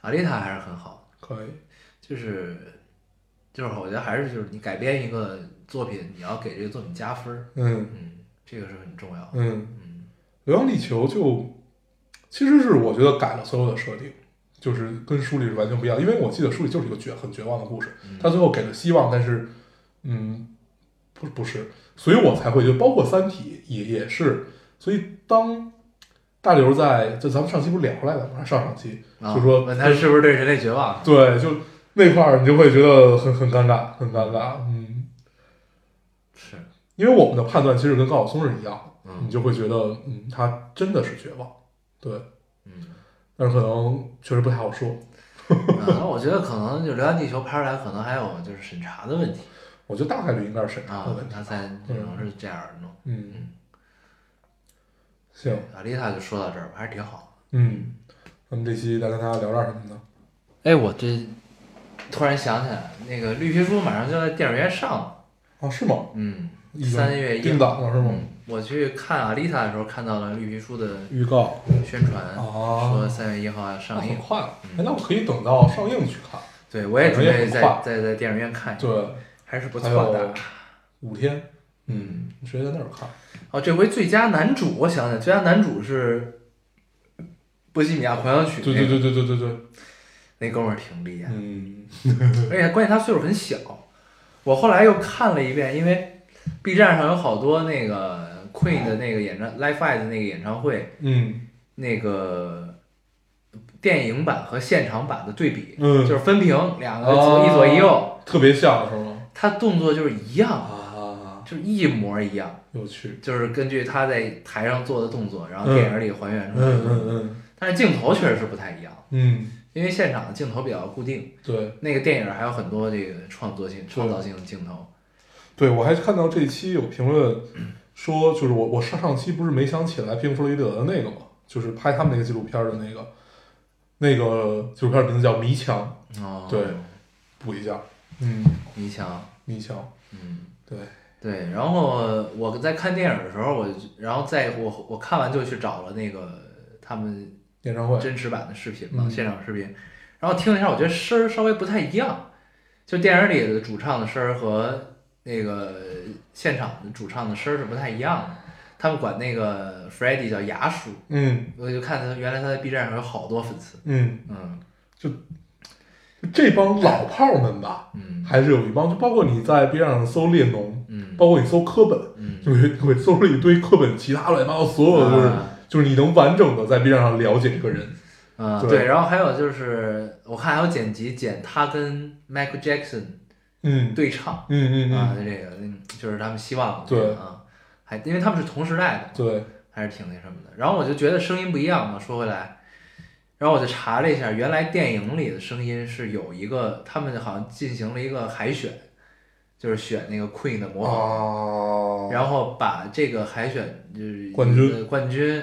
阿丽塔还是很好，》，可以，就是就是我觉得还是就是你改编一个作品，你要给这个作品加分，嗯。嗯，这个是很重要的，嗯，嗯《流浪地球》就其实是我觉得改了所有的设定，就是跟书里是完全不一样，因为我记得书里就是一个绝很绝望的故事，嗯。他最后给了希望，但是嗯，不不是，所以我才会就包括《三体也》也是，所以当大刘在就咱们上期不是聊出来的吗？上上期啊就说问他是不是对人类绝望？对，就那块儿你就会觉得很很尴尬，很尴尬，嗯，是，因为我们的判断其实跟高晓松是一样的，嗯你就会觉得嗯，他真的是绝望，对，嗯，但是可能确实不太好说。啊那我觉得可能就《流浪地球》拍出来，可能还有就是审查的问题我觉得大概率应该是审查的啊问，题。他才只能是这样弄。嗯，行，阿丽塔就说到这儿吧，还是挺好。嗯，咱们这期再跟大家聊点什么呢？哎，我这突然想起来，那个《绿皮书》马上就在电影院上了，啊，是吗？嗯，三月一定档了是吗？嗯我去看阿丽塔的时候看到了《绿皮书》的预告。宣传，啊说三月一号要上映。很快了，嗯。哎，那我可以等到上映去看。对，我也准备在在在电影院看一下，对，还是不错的。五天，嗯，你直接在那儿看。哦，这回最佳男主，我想想，最佳男主是《波西米亚狂想曲》对对对对对对对，那哥们儿挺厉害，嗯。(laughs) 而且关键他岁数很小。我后来又看了一遍，因为 B 站上有好多那个 Queen 的那个演唱 Live Aid 的那个演唱会，嗯那个电影版和现场版的对比，嗯，就是分屏两个一左一右，特别像是吗？他动作就是一样，啊，就是一模一样，有趣。就是根据他在台上做的动作，然后嗯电影里还原出来嗯。嗯嗯但是镜头确实是不太一样，嗯，因为现场的镜头比较固定，对那个电影还有很多这个创作性、创造性的镜头。对，我还看到这期有评论 (clears throat) 说，就是我我上上期不是没想起来冰弗洛伊德的那个嘛，就是拍他们那个纪录片的那个，那个纪录片名字叫《迷墙。哦，对》，补一下。嗯，迷墙，迷墙，嗯，对，对。然后我在看电影的时候，我然后在我我看完就去找了那个他们演唱会。真实版的视频嘛，嗯。现场视频，然后听了一下，我觉得声儿稍微不太一样，就电影里的主唱的声儿和那个现场的主唱的声儿是不太一样的。他们管那个 f r e d d y 叫牙叔，嗯。我就看他原来他在 B 站上有好多粉丝，嗯，嗯。就这帮老炮儿们吧，嗯。还是有一帮，就包括你在 B 站上搜列侬，嗯。包括你搜课本，嗯，就会会搜出一堆课本，其他乱七八糟，所有的就是，啊。就是你能完整的在 B 站上了解这个人。啊，对。对，然后还有就是我看还有剪辑剪他跟 Michael Jackson 嗯。对唱嗯嗯啊，嗯，这个嗯就是他们希望的对。啊，还因为他们是同时代的，对，还是挺那什么的。然后我就觉得声音不一样嘛，说回来，然后我就查了一下，原来电影里的声音是有一个，他们好像进行了一个海选，就是选那个 Queen 的模仿，哦然后把这个海选就是冠军呃冠军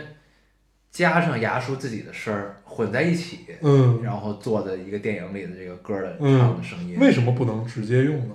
加上牙叔自己的声儿混在一起，嗯，然后做的一个电影里的这个歌的嗯唱的声音。为什么不能直接用呢？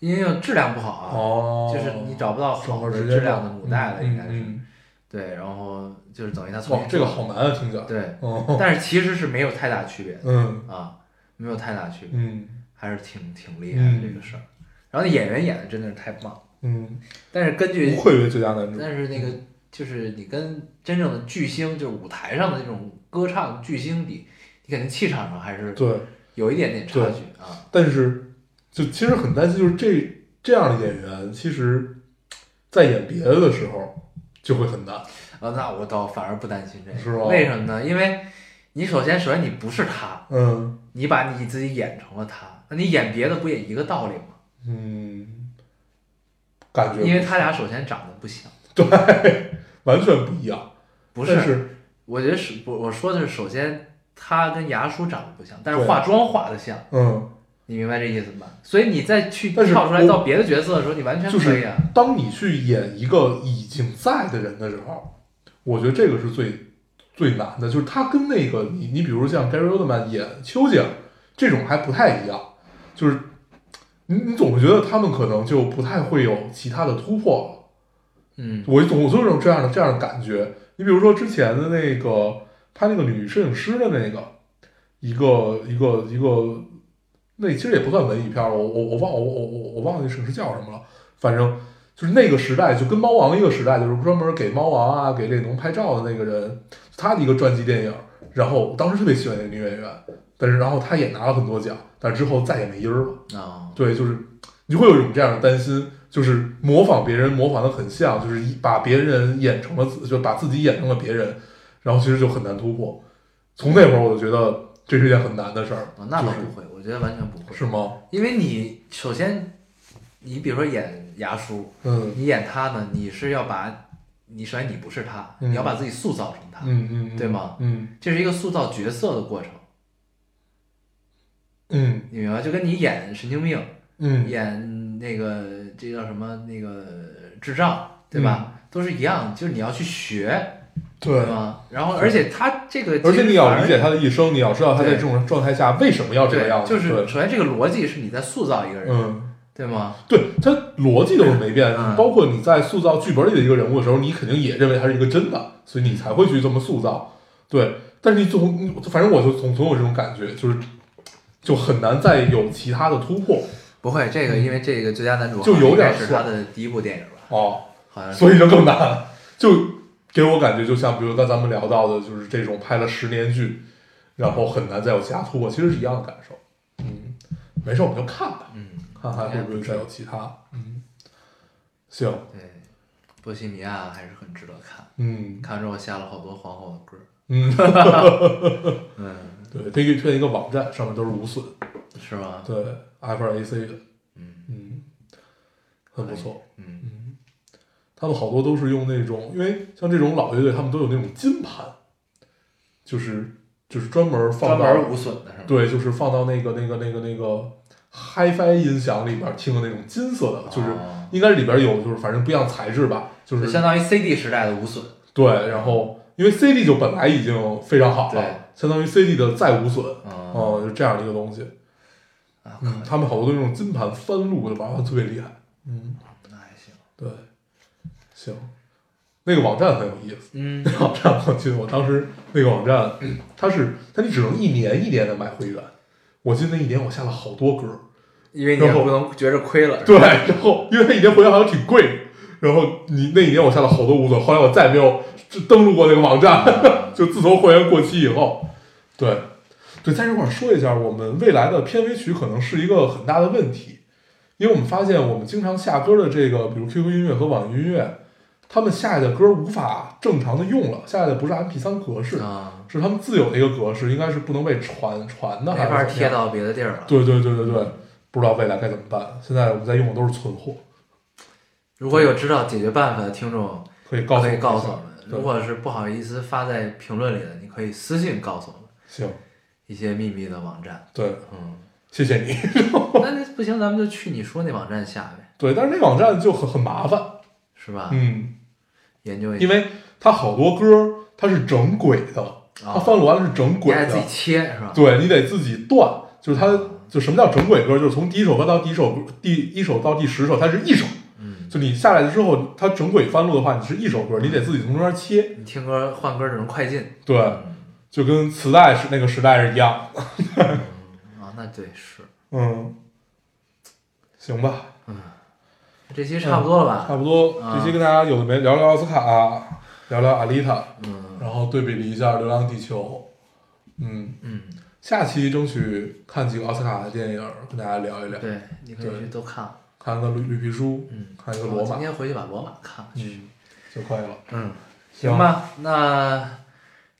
因为质量不好啊，哦，就是你找不到好的整个直接质量的母带了，嗯应该是。嗯对，然后就是等于他嗯哇，重新这个好难啊，听起来。对，哦，但是其实是没有太大区别的嗯啊，没有太大区别，嗯还是挺挺厉害的嗯这个事儿。然后那演员演的真的是太棒，嗯，但是根据不愧为最佳男主。但是那个就是你跟真正的巨星，就是舞台上的那种歌唱巨星比，你肯定气场上还是对，有一点点差距啊。但是就其实很担心，就是这这样的演员，其实，在演别的的时候就会很难。啊，那我倒反而不担心这个，为什么呢？因为你首先首先你不是他，嗯你把你自己演成了他，那你演别的不也一个道理吗？嗯，感觉因为他俩首先长得不像，对 (laughs) 完全不一样。不但是我觉得是我我说的是，首先他跟牙叔长得不像，但是化妆化的像，嗯，你明白这意思吗？所以你再去跳出来我到别的角色的时候，你完全就可以啊。当你去演一个已经在的人的时候，我觉得这个是最最难的，就是他跟那个你你比如像 Gary Oldman 演秋瑾这种还不太一样，就是你你总会觉得他们可能就不太会有其他的突破了。嗯我总我就有这样的这样的感觉。你比如说之前的那个他那个女摄影师的那个一个一个一个，那其实也不算文艺片儿，我我我忘我我我我忘了那摄影师叫什么了，反正就是那个时代就跟猫王一个时代，就是专门给猫王啊给列侬拍照的那个人，他的一个传记电影。然后我当时特别喜欢那个女演员，但是然后她也拿了很多奖，但之后再也没音儿了。啊，对，就是你会有一种这样的担心，就是模仿别人模仿的很像，就是把别人演成了自，就把自己演成了别人，然后其实就很难突破。从那会儿我就觉得这是一件很难的事儿，啊那倒就是不会，我觉得完全不会，是吗？因为你首先，你比如说演牙叔，嗯你演他呢，你是要把你首先你不是他，嗯你要把自己塑造成他，嗯嗯，嗯对吗？嗯这是一个塑造角色的过程，嗯你明白？就跟你演神经病，嗯演那个这叫什么那个智障，对吧？都是一样，就是你要去学，嗯对对。吗？然后而且他这个，而且你要理解他的一生，你要知道他在这种状态下为什么要这个样，子。就是首先这个逻辑是你在塑造一个人，嗯，对吗？(laughs) 对，他逻辑都是没变，嗯包括你在塑造剧本里的一个人物的时候，你肯定也认为他是一个真的，所以你才会去这么塑造。对，但是你总，反正我就总总有这种感觉，就是就很难再有其他的突破不会，这个因为这个最佳男主就有点是他的第一部电影吧，哦，好像。所以就更难，就给我感觉就像比如刚才咱们聊到的，就是这种拍了十年剧，然后很难再有其他突破，其实是一样的感受。嗯，没事，我们就看吧，嗯，看看会不会再有其他。嗯，行，对，波西米亚还是很值得看，嗯看完之后下了好多皇后的歌，嗯。(laughs) 嗯，对，可以推荐一个网站，上面都是无损，是吗？对，FRAC 的，嗯。嗯，很不错，嗯。嗯，他们好多都是用那种，因为像这种老乐队，他们都有那种金盘，就是就是专门放到专门无损的是吗？对，就是放到那个那个那个那个 HiFi 音响里边听的那种金色的，就是哦。应该里边有就是反正不一样材质吧，就就是相当于 CD 时代的无损，对，然后因为 CD 就本来已经非常好对了，相当于 CD 的再无损，嗯哦，就这样的一个东西。啊，嗯，他们好多那种金盘翻录的吧，特别厉害。嗯，那还行，对，行，那个网站很有意思。嗯。那个网站我记得我当时那个网站，它是，它你只能一年一年的买会员。我记得那一年我下了好多歌，因为你也然后不能觉着亏了，对，然后因为那一年会员好像挺贵的，然后你那一年我下了好多无损，后来我再也没有登录过那个网站，嗯。(laughs) 就自从会员过期以后，对，对，在这块儿说一下，我们未来的片尾曲可能是一个很大的问题，因为我们发现我们经常下歌的这个，比如 QQ 音乐和网易音乐，他们下来的歌无法正常的用了，下来的不是 MP3 格式，啊，是他们自有的一个格式，应该是不能被传传的，没法贴到别的地儿了。对对对对对，不知道未来该怎么办。现在我们在用的都是存货，如果有知道解决办法的听众，可以告诉可以告诉我们。如果是不好意思发在评论里的，你可以私信告诉我们行，一些秘密的网站。对，嗯，谢谢你。(laughs) 那那不行，咱们就去你说那网站下呗，对，但是那网站就很很麻烦，是吧？嗯，研究一下。因为它好多歌它是整轨的，它翻录完了是整轨的你得自己，切是吧？对你得自己断，就是它就什么叫整轨歌，就是从第一首歌到第一首第一首到第十首，它是一首，嗯，就你下来之后，它整轨翻录的话，你是一首歌，你得自己从中间切，你听歌换歌只能快进，对，就跟磁带是那个时代是一样，啊，那对是，嗯，行吧，嗯。这期差不多了吧？差不多，啊这期跟大家有的没聊聊奥斯卡，聊聊阿丽塔，嗯。然后对比了一下《流浪地球》，嗯，嗯，下期争取看几个奥斯卡的电影，跟大家聊一聊，对，你可以去都看。了。看个绿绿皮书，嗯，看一个罗马。今，天回去把罗马看了去。嗯，就可以了。嗯，行吧，那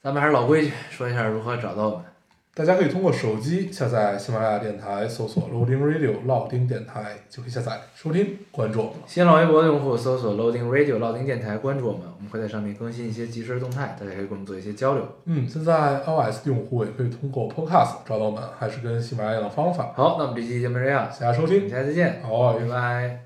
咱们还是老规矩，说一下如何找到我们。大家可以通过手机下载喜马拉雅电台，搜索 Loading Radio 老丁电台，就可以下载收听，关注我们。新浪微博的用户搜索 Loading Radio 老丁电台，关注我们，我们会在上面更新一些即时动态，大家可以跟我们做一些交流。嗯，现在 iOS 用户也可以通过 Podcast 找到我们，还是跟喜马拉雅的方法。好，那我们这期节目这样，大家收听我们听，下次再见，好，拜拜。